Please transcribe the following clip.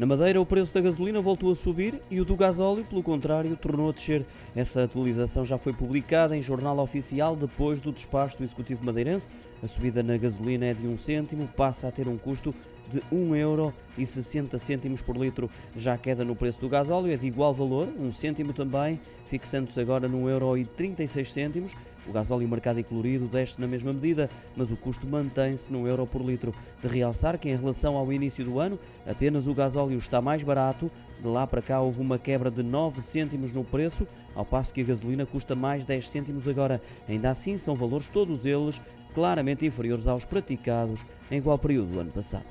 Na Madeira, o preço da gasolina voltou a subir e o do gasóleo, pelo contrário, tornou a descer. Essa atualização já foi publicada em jornal oficial depois do despacho do Executivo Madeirense. A subida na gasolina é de um cêntimo, passa a ter um custo de 1 euro e 60 cêntimos por litro. Já a queda no preço do gasóleo é de igual valor, um cêntimo também, fixando-se agora no euro e 36 cêntimos. O gasóleo marcado e colorido desce na mesma medida, mas o custo mantém-se no euro por litro. De realçar que em relação ao início do ano, apenas o gasóleo está mais barato. De lá para cá houve uma quebra de 9 cêntimos no preço, ao passo que a gasolina custa mais 10 cêntimos agora. Ainda assim, são valores todos eles claramente inferiores aos praticados em igual período do ano passado.